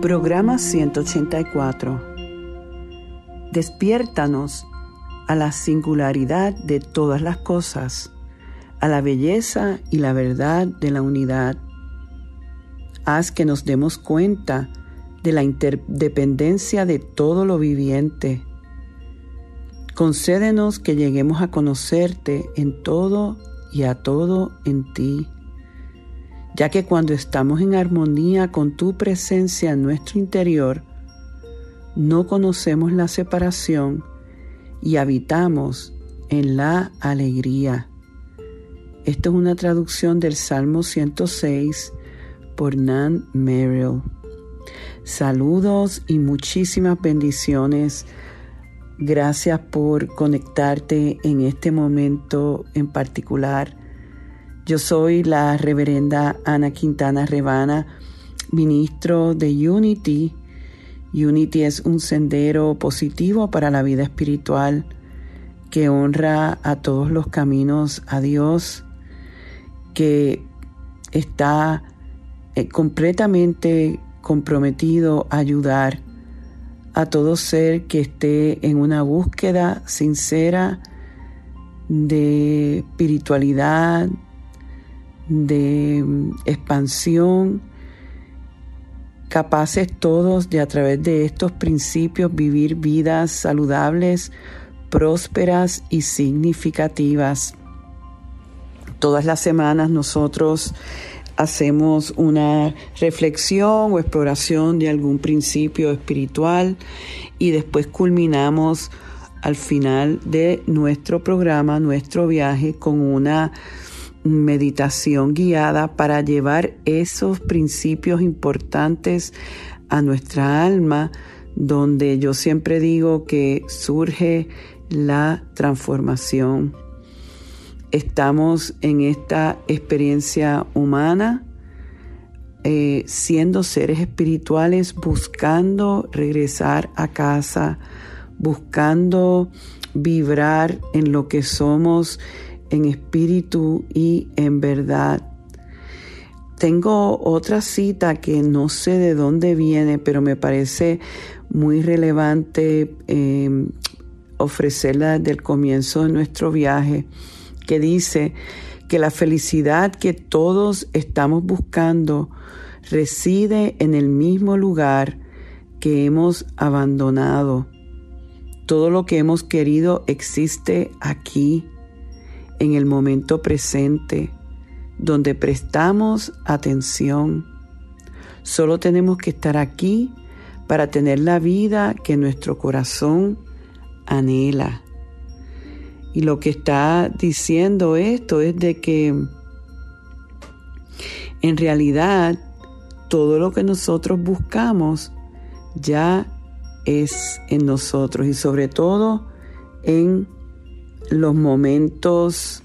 Programa 184. Despiértanos a la singularidad de todas las cosas, a la belleza y la verdad de la unidad. Haz que nos demos cuenta de la interdependencia de todo lo viviente. Concédenos que lleguemos a conocerte en todo y a todo en ti ya que cuando estamos en armonía con tu presencia en nuestro interior, no conocemos la separación y habitamos en la alegría. Esto es una traducción del Salmo 106 por Nan Merrill. Saludos y muchísimas bendiciones. Gracias por conectarte en este momento en particular yo soy la reverenda Ana Quintana Rebana, ministro de Unity. Unity es un sendero positivo para la vida espiritual que honra a todos los caminos a Dios, que está eh, completamente comprometido a ayudar a todo ser que esté en una búsqueda sincera de espiritualidad, de mm, expansión, capaces todos de a través de estos principios vivir vidas saludables, prósperas y significativas. Todas las semanas nosotros hacemos una reflexión o exploración de algún principio espiritual y después culminamos al final de nuestro programa, nuestro viaje, con una meditación guiada para llevar esos principios importantes a nuestra alma, donde yo siempre digo que surge la transformación. Estamos en esta experiencia humana, eh, siendo seres espirituales, buscando regresar a casa, buscando vibrar en lo que somos en espíritu y en verdad. Tengo otra cita que no sé de dónde viene, pero me parece muy relevante em, ofrecerla desde el comienzo de nuestro viaje, que dice que la felicidad que todos estamos buscando reside en el mismo lugar que hemos abandonado. Todo lo que hemos querido existe aquí en el momento presente, donde prestamos atención. Solo tenemos que estar aquí para tener la vida que nuestro corazón anhela. Y lo que está diciendo esto es de que en realidad todo lo que nosotros buscamos ya es en nosotros y sobre todo en los momentos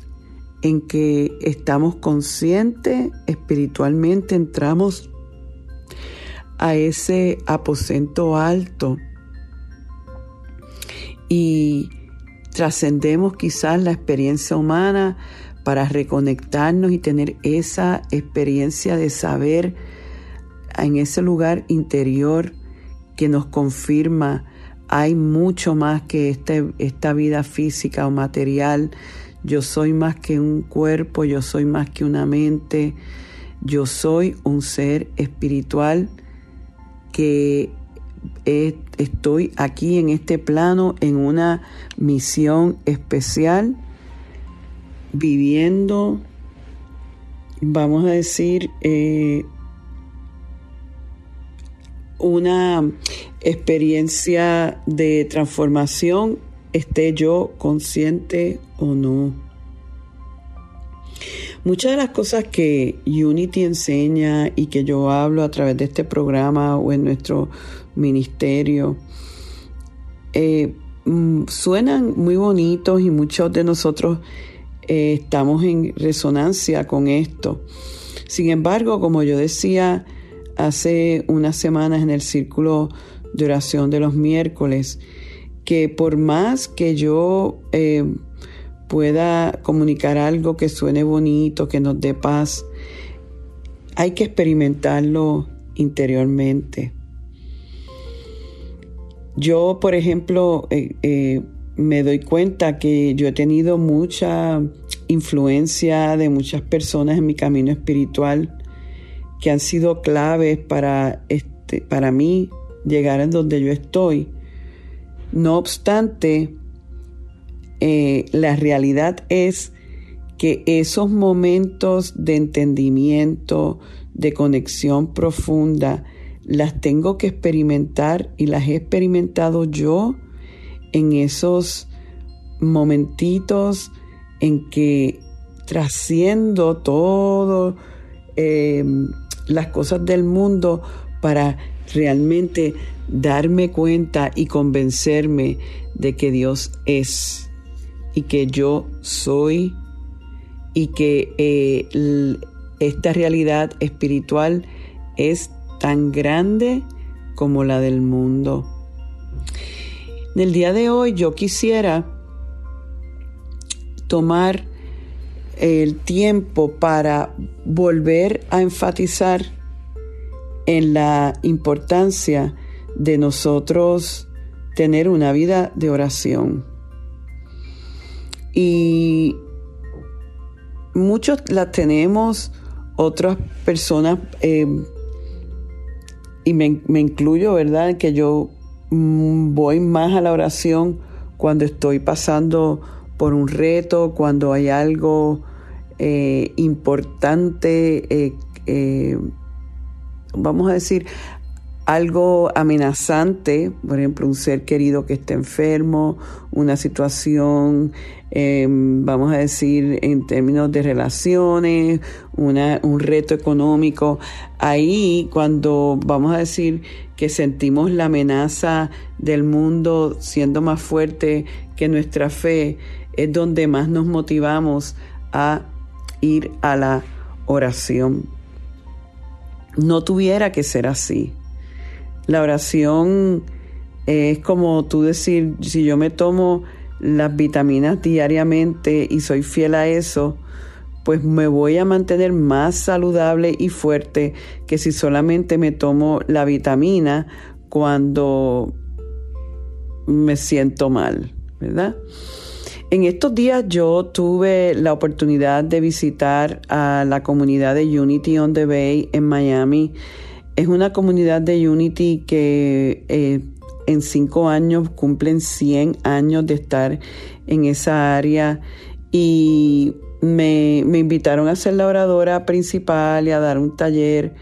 en que estamos conscientes espiritualmente, entramos a ese aposento alto y trascendemos quizás la experiencia humana para reconectarnos y tener esa experiencia de saber en ese lugar interior que nos confirma hay mucho más que este, esta vida física o material. Yo soy más que un cuerpo, yo soy más que una mente, yo soy un ser espiritual que estoy aquí en este plano en una misión especial, viviendo, vamos a decir, eh, una experiencia de transformación, esté yo consciente o no. Muchas de las cosas que Unity enseña y que yo hablo a través de este programa o en nuestro ministerio eh, mm, suenan muy bonitos y muchos de nosotros eh, estamos en resonancia con esto. Sin embargo, como yo decía hace unas semanas en el círculo de oración de los miércoles, que por más que yo eh, pueda comunicar algo que suene bonito, que nos dé paz, hay que experimentarlo interiormente. yo, por ejemplo, eh, eh, me doy cuenta que yo he tenido mucha influencia de muchas personas en mi camino espiritual que han sido claves para, este, para mí llegar a donde yo estoy. No obstante, eh, la realidad es que esos momentos de entendimiento, de conexión profunda, las tengo que experimentar y las he experimentado yo en esos momentitos en que trasciendo todo em, las cosas del mundo para realmente darme cuenta y convencerme de que Dios es y que yo soy y que eh, esta realidad espiritual es tan grande como la del mundo. En el día de hoy yo quisiera tomar el tiempo para volver a enfatizar en la importancia de nosotros tener una vida de oración. Y muchos la tenemos, otras personas, eh, y me, incluyo, ¿verdad? Que yo mm, voy más a la oración cuando estoy pasando por un reto, cuando hay algo eh, importante, eh, vamos a decir, algo amenazante, por ejemplo, un ser querido que esté enfermo, una situación, em, vamos a decir, en términos de relaciones, un reto económico. Ahí, cuando vamos a decir que sentimos la amenaza del mundo siendo más fuerte que nuestra fe, es donde más nos motivamos a ir a la oración. No tuviera que ser así la oración es como tú decir, si yo me tomo las vitaminas diariamente y soy fiel a eso, pues me voy a mantener más saludable y fuerte que si solamente me tomo la vitamina cuando me siento mal, ¿verdad? En estos días yo tuve la oportunidad de visitar a la comunidad de Unity on the Bay en Miami. Es una comunidad de Unity que eh, en cinco años cumplen 100 años de estar en esa área y me, invitaron a ser la oradora principal y a dar un taller.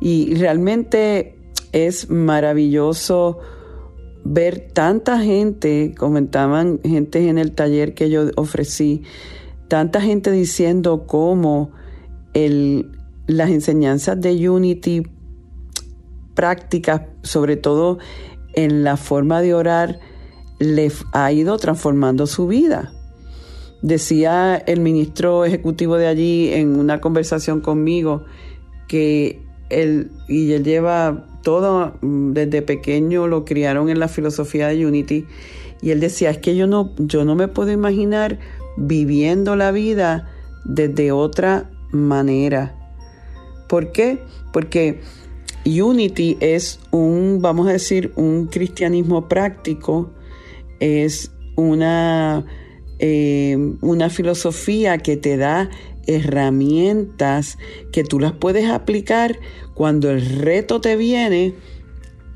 Y realmente es maravilloso ver tanta gente, comentaban gente en el taller que yo ofrecí, tanta gente diciendo cómo el, las enseñanzas de Unity prácticas, sobre todo en la forma de orar, le ha ido transformando su vida. Decía el ministro ejecutivo de allí en una conversación conmigo que y él lleva todo, mm, desde pequeño lo criaron en la filosofía de Unity, y él decía, es que yo no, yo no me puedo imaginar viviendo la vida desde otra manera. ¿Por qué? Porque Unity es un, vamos a decir, un cristianismo práctico, es una, eh, una filosofía que te da herramientas que tú las puedes aplicar cuando el reto te viene,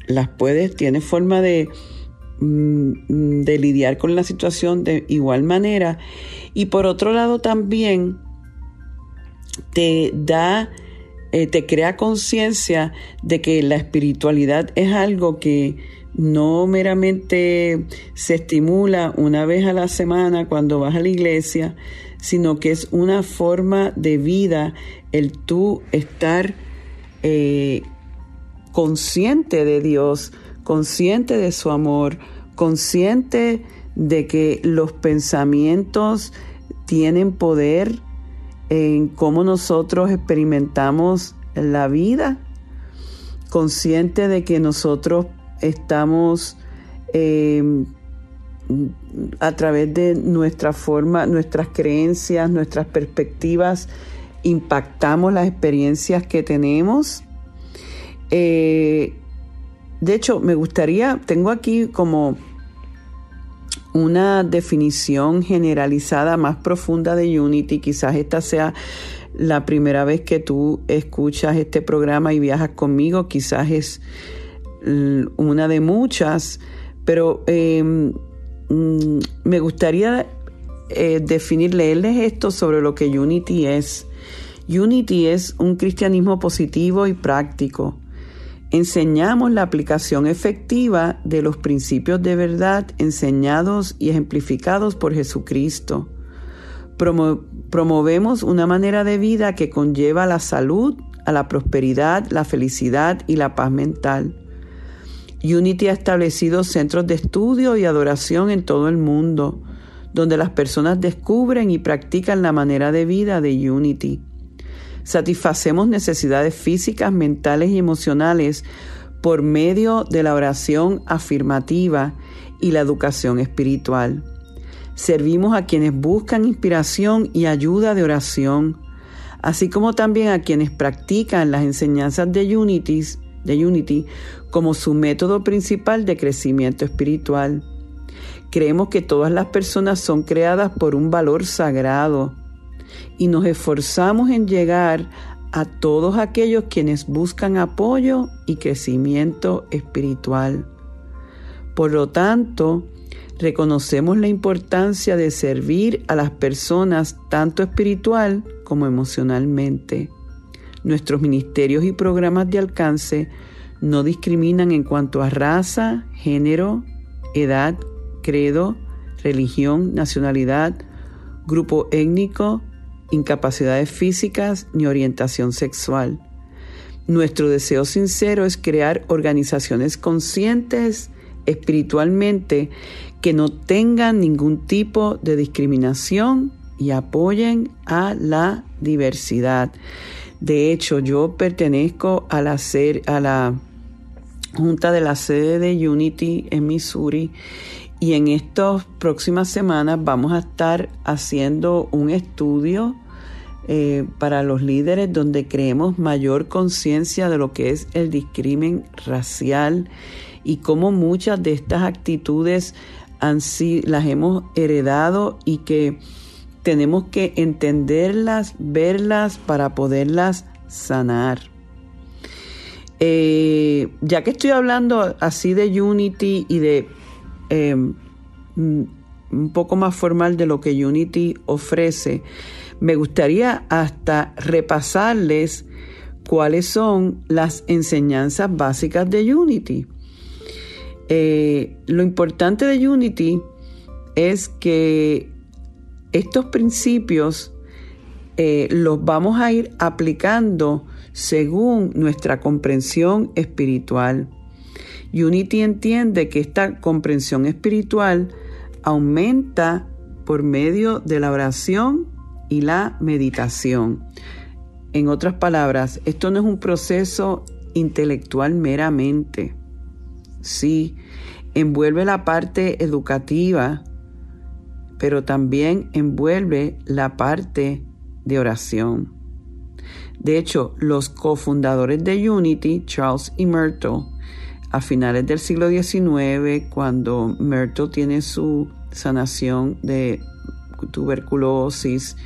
las puedes, tienes forma de, mm, de lidiar con la situación de igual manera. Y por otro lado también te da eh, te crea conciencia de que la espiritualidad es algo que no meramente se estimula una vez a la semana cuando vas a la iglesia, sino que es una forma de vida el tú estar eh, consciente de Dios, consciente de su amor, consciente de que los pensamientos tienen poder en cómo nosotros experimentamos la vida, consciente de que nosotros estamos em, a través de nuestra forma, nuestras creencias, nuestras perspectivas, impactamos las experiencias que tenemos. Eh, de hecho, me gustaría, tengo aquí como una definición generalizada más profunda de Unity. Quizás esta sea la primera vez que tú escuchas este programa y viajas conmigo. Quizás es una de muchas, pero em, mm, me gustaría eh, definir, leerles esto sobre lo que Unity es. Unity es un cristianismo positivo y práctico enseñamos la aplicación efectiva de los principios de verdad enseñados y ejemplificados por Jesucristo. promovemos una manera de vida que conlleva la salud, a la prosperidad, la felicidad y la paz mental. Unity ha establecido centros de estudio y adoración en todo el mundo, donde las personas descubren y practican la manera de vida de Unity satisfacemos necesidades físicas, mentales y emocionales por medio de la oración afirmativa y la educación espiritual. Servimos a quienes buscan inspiración y ayuda de oración, así como también a quienes practican las enseñanzas de Unity, de Unity como su método principal de crecimiento espiritual. Creemos que todas las personas son creadas por un valor sagrado y nos esforzamos en llegar a todos aquellos quienes buscan apoyo y crecimiento espiritual. Por lo tanto, reconocemos la importancia de servir a las personas tanto espiritual como emocionalmente. Nuestros ministerios y programas de alcance no discriminan en cuanto a raza, género, edad, credo, religión, nacionalidad, grupo étnico, incapacidades físicas ni orientación sexual. Nuestro deseo sincero es crear organizaciones conscientes espiritualmente que no tengan ningún tipo de discriminación y apoyen a la diversidad. De hecho, yo pertenezco a la, a la Junta de la sede de Unity en Missouri y en estas próximas semanas vamos a estar haciendo un estudio eh, para los líderes donde creemos mayor conciencia de lo que es el discrimen racial y cómo muchas de estas actitudes han, las hemos heredado y que tenemos que entenderlas, verlas para poderlas sanar. Eh, ya que estoy hablando así de Unity y de Em, un poco más formal de lo que Unity ofrece, me gustaría hasta repasarles cuáles son las enseñanzas básicas de Unity. Eh, lo importante de Unity es que estos principios eh, los vamos a ir aplicando según nuestra comprensión espiritual. Unity entiende que esta comprensión espiritual aumenta por medio de la oración y la meditación. En otras palabras, esto no es un proceso intelectual meramente. Sí, envuelve la parte educativa, pero también envuelve la parte de oración. De hecho, los cofundadores de Unity, Charles y Myrtle, a finales del siglo XIX, cuando Myrtle tiene su sanación de tuberculosis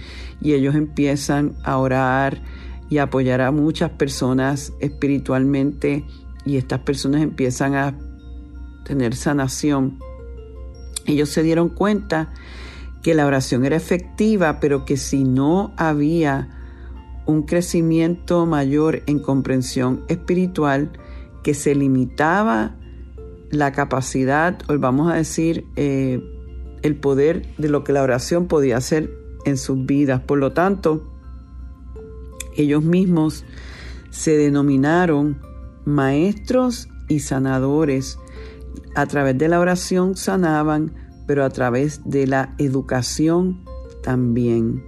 y ellos empiezan a orar y apoyar a muchas personas espiritualmente y estas personas empiezan a tener sanación. Ellos se dieron cuenta que la oración era efectiva, pero que si no había un crecimiento mayor en comprensión espiritual, que se limitaba la capacidad, o vamos a decir, eh, el poder de lo que la oración podía hacer en sus vidas. Por lo tanto, ellos mismos se denominaron maestros y sanadores. A través de la oración sanaban, pero a través de la educación también.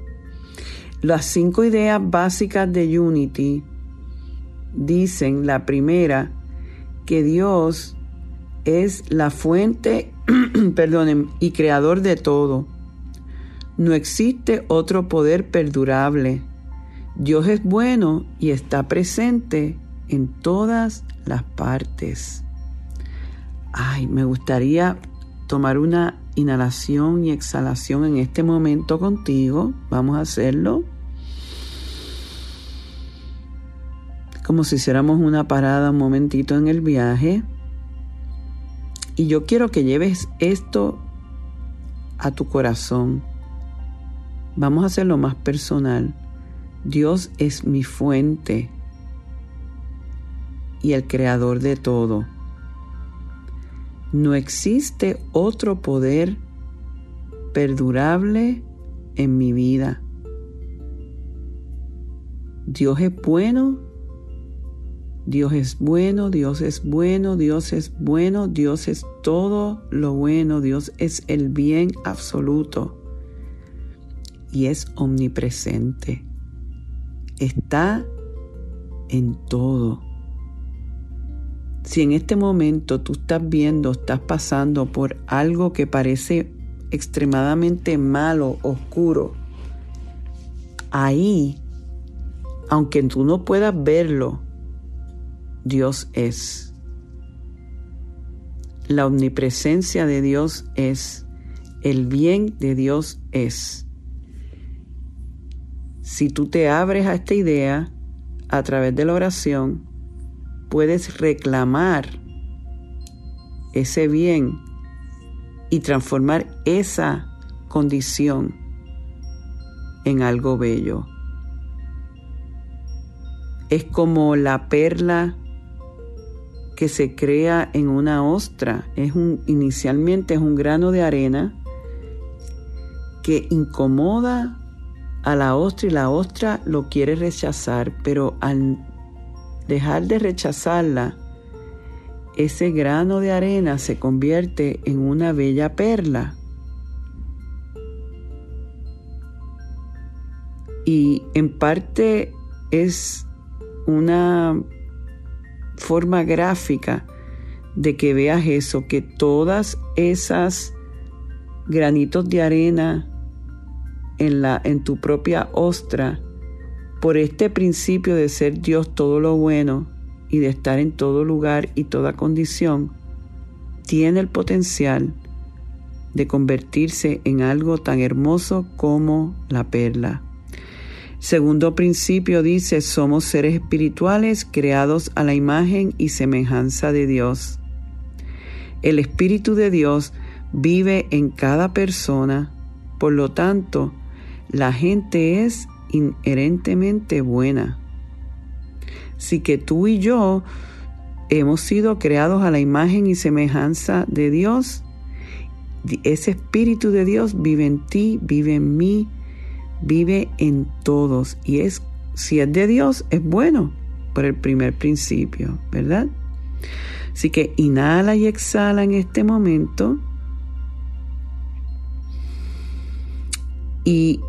Las cinco ideas básicas de Unity dicen, la primera, que Dios es la fuente, y creador de todo. No existe otro poder perdurable. Dios es bueno y está presente en todas las partes. Ay, me gustaría tomar una inhalación y exhalación en este momento contigo. Vamos a hacerlo. Como si hiciéramos una parada un momentito en el viaje. Y yo quiero que lleves esto a tu corazón. Vamos a hacerlo más personal. Dios es mi fuente y el creador de todo. No existe otro poder perdurable en mi vida. Dios es bueno, Dios es bueno, Dios es bueno, Dios es bueno, Dios es todo lo bueno, Dios es el bien absoluto y es omnipresente. Está en todo. Si en este momento tú estás viendo, estás pasando por algo que parece extremadamente malo, oscuro, ahí, aunque tú no puedas verlo, Dios es. La omnipresencia de Dios es. El bien de Dios es. Si tú te abres a esta idea a través de la oración, puedes reclamar ese bien y transformar esa condición en algo bello. Es como la perla que se crea en una ostra. Es un, inicialmente es un grano de arena que incomoda a la ostra y la ostra lo quiere rechazar, pero al dejar de rechazarla, ese grano de arena se convierte en una bella perla. Y en parte es una forma gráfica de que veas eso, que todas esas granitos de arena en, la, en tu propia ostra por este principio de ser Dios todo lo bueno y de estar en todo lugar y toda condición, tiene el potencial de convertirse en algo tan hermoso como la perla. Segundo principio dice, somos seres espirituales creados a la imagen y semejanza de Dios. El Espíritu de Dios vive en cada persona, por lo tanto, la gente es inherentemente buena. Así que tú y yo hemos sido creados a la imagen y semejanza de Dios. Ese Espíritu de Dios vive en ti, vive en mí, vive en todos. Y es, si es de Dios, es bueno por el primer principio, ¿verdad? Así que inhala y exhala en este momento. Y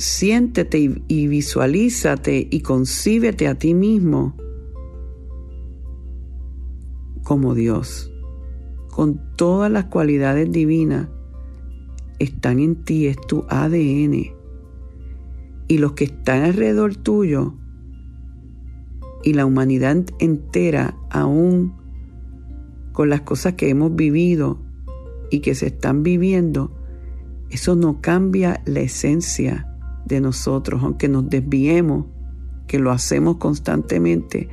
siéntete y, visualízate y concíbete a ti mismo como Dios, con todas las cualidades divinas están en ti, es tu ADN. Y los que están alrededor tuyo y la humanidad entera, aún con las cosas que hemos vivido y que se están viviendo, eso no cambia la esencia de nosotros, aunque nos desviemos, que lo hacemos constantemente,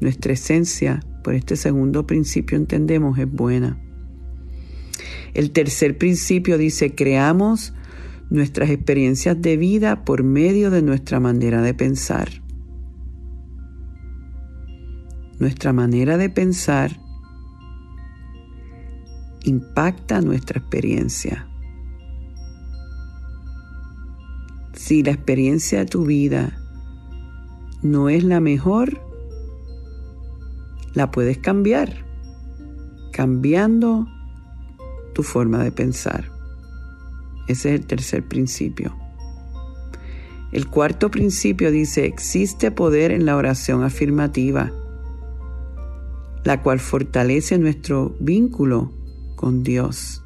nuestra esencia, por este segundo principio entendemos, es buena. El tercer principio dice, creamos nuestras experiencias de vida por medio de nuestra manera de pensar. Nuestra manera de pensar impacta nuestra experiencia. Si la experiencia de tu vida no es la mejor, la puedes cambiar, cambiando tu forma de pensar. Ese es el tercer principio. El cuarto principio dice, existe poder en la oración afirmativa, la cual fortalece nuestro vínculo con Dios.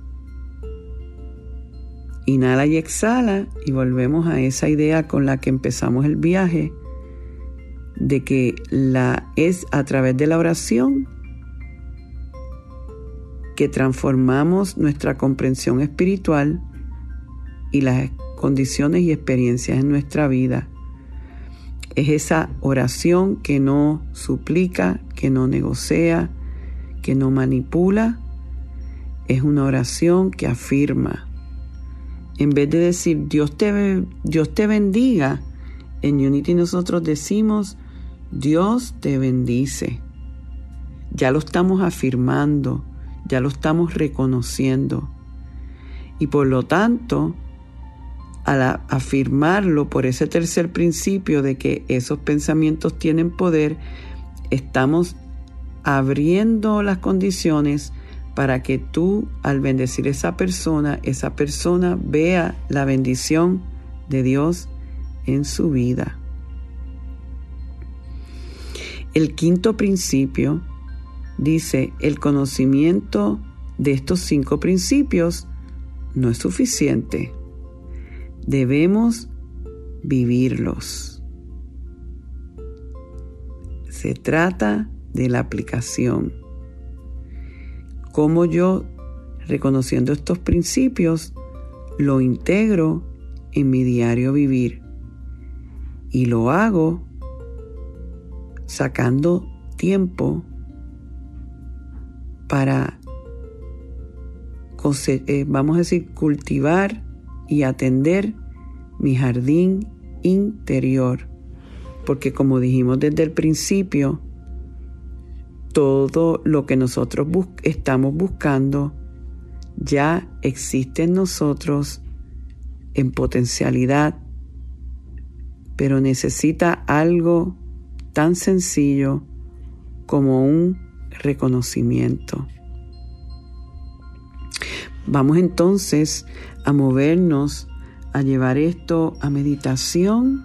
Inhala y exhala y volvemos a esa idea con la que empezamos el viaje de que la es a través de la oración que transformamos nuestra comprensión espiritual y las condiciones y experiencias en nuestra vida. Es esa oración que no suplica, que no negocia, que no manipula. Es una oración que afirma. En vez de decir Dios te, Dios te bendiga, en Unity nosotros decimos Dios te bendice. Ya lo estamos afirmando, ya lo estamos reconociendo. Y por lo tanto, al afirmarlo por ese tercer principio de que esos pensamientos tienen poder, estamos abriendo las condiciones para que tú, al bendecir esa persona, esa persona vea la bendición de Dios en su vida. El quinto principio dice, el conocimiento de estos cinco principios no es suficiente. Debemos vivirlos. Se trata de la aplicación. Cómo yo, reconociendo estos principios, lo integro en mi diario vivir. Y lo hago sacando tiempo para, eh, vamos a decir, cultivar y atender mi jardín interior. Porque como dijimos desde el principio, todo lo que nosotros estamos buscando ya existe en nosotros en potencialidad, pero necesita algo tan sencillo como un reconocimiento. Vamos entonces a movernos, a llevar esto a meditación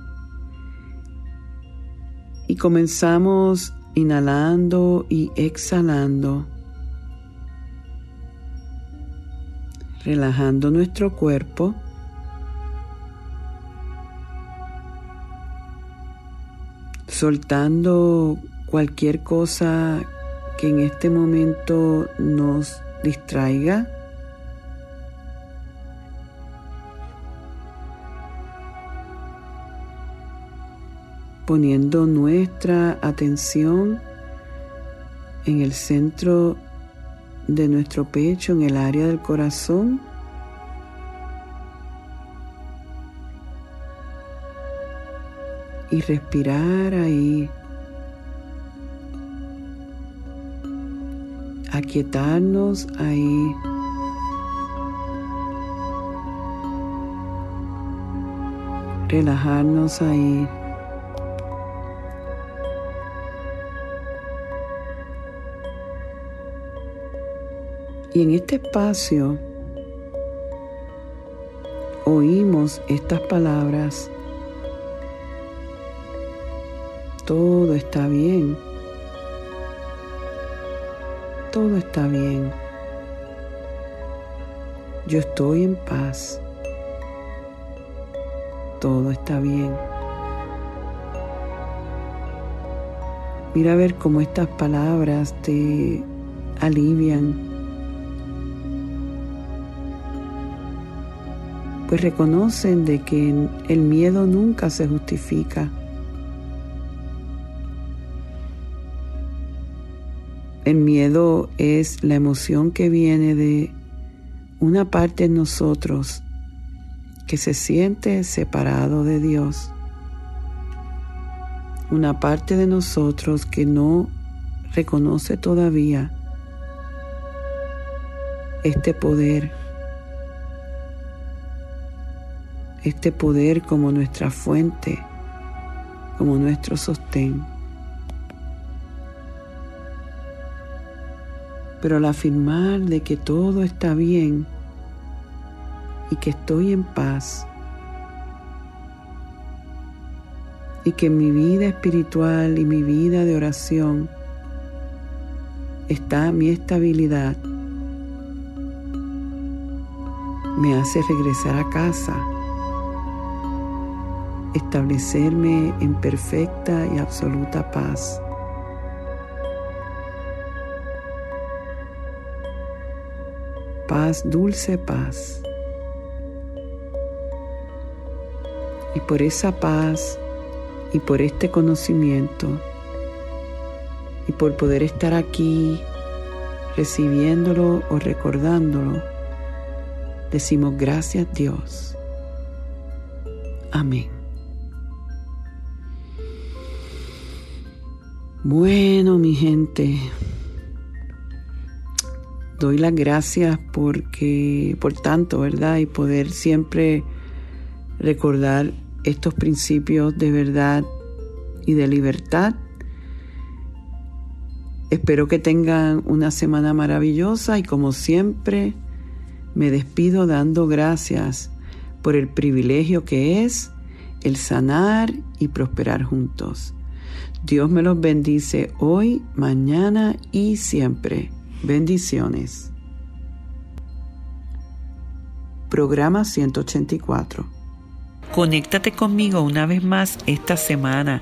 y comenzamos inhalando y exhalando, relajando nuestro cuerpo. soltando cualquier cosa que en este momento nos distraiga. Poniendo nuestra atención en el centro de nuestro pecho, en el área del corazón. Y respirar ahí. Aquietarnos ahí. Relajarnos ahí. Y en este espacio oímos estas palabras. Todo está bien. Todo está bien. Yo estoy en paz. Todo está bien. Mira a ver cómo estas palabras te alivian pues reconocen de que el miedo nunca se justifica. El miedo es la emoción que viene de una parte de nosotros que se siente separado de Dios. Una parte de nosotros que no reconoce todavía este poder este poder como nuestra fuente, como nuestro sostén. Pero al afirmar de que todo está bien y que estoy en paz y que mi vida espiritual y mi vida de oración está mi estabilidad, me hace regresar a casa establecerme en perfecta y absoluta paz. paz, dulce paz. Y por esa paz y por este conocimiento y por poder estar aquí recibiéndolo o recordándolo, decimos gracias Dios. Amén. Bueno, mi gente, doy las gracias porque por tanto, ¿verdad? Y poder siempre recordar estos principios de verdad y de libertad. Espero que tengan una semana maravillosa y como siempre me despido dando gracias por el privilegio que es el sanar y prosperar juntos. Dios me los bendice hoy, mañana y siempre. Bendiciones. Programa 184. Conéctate conmigo una vez más esta semana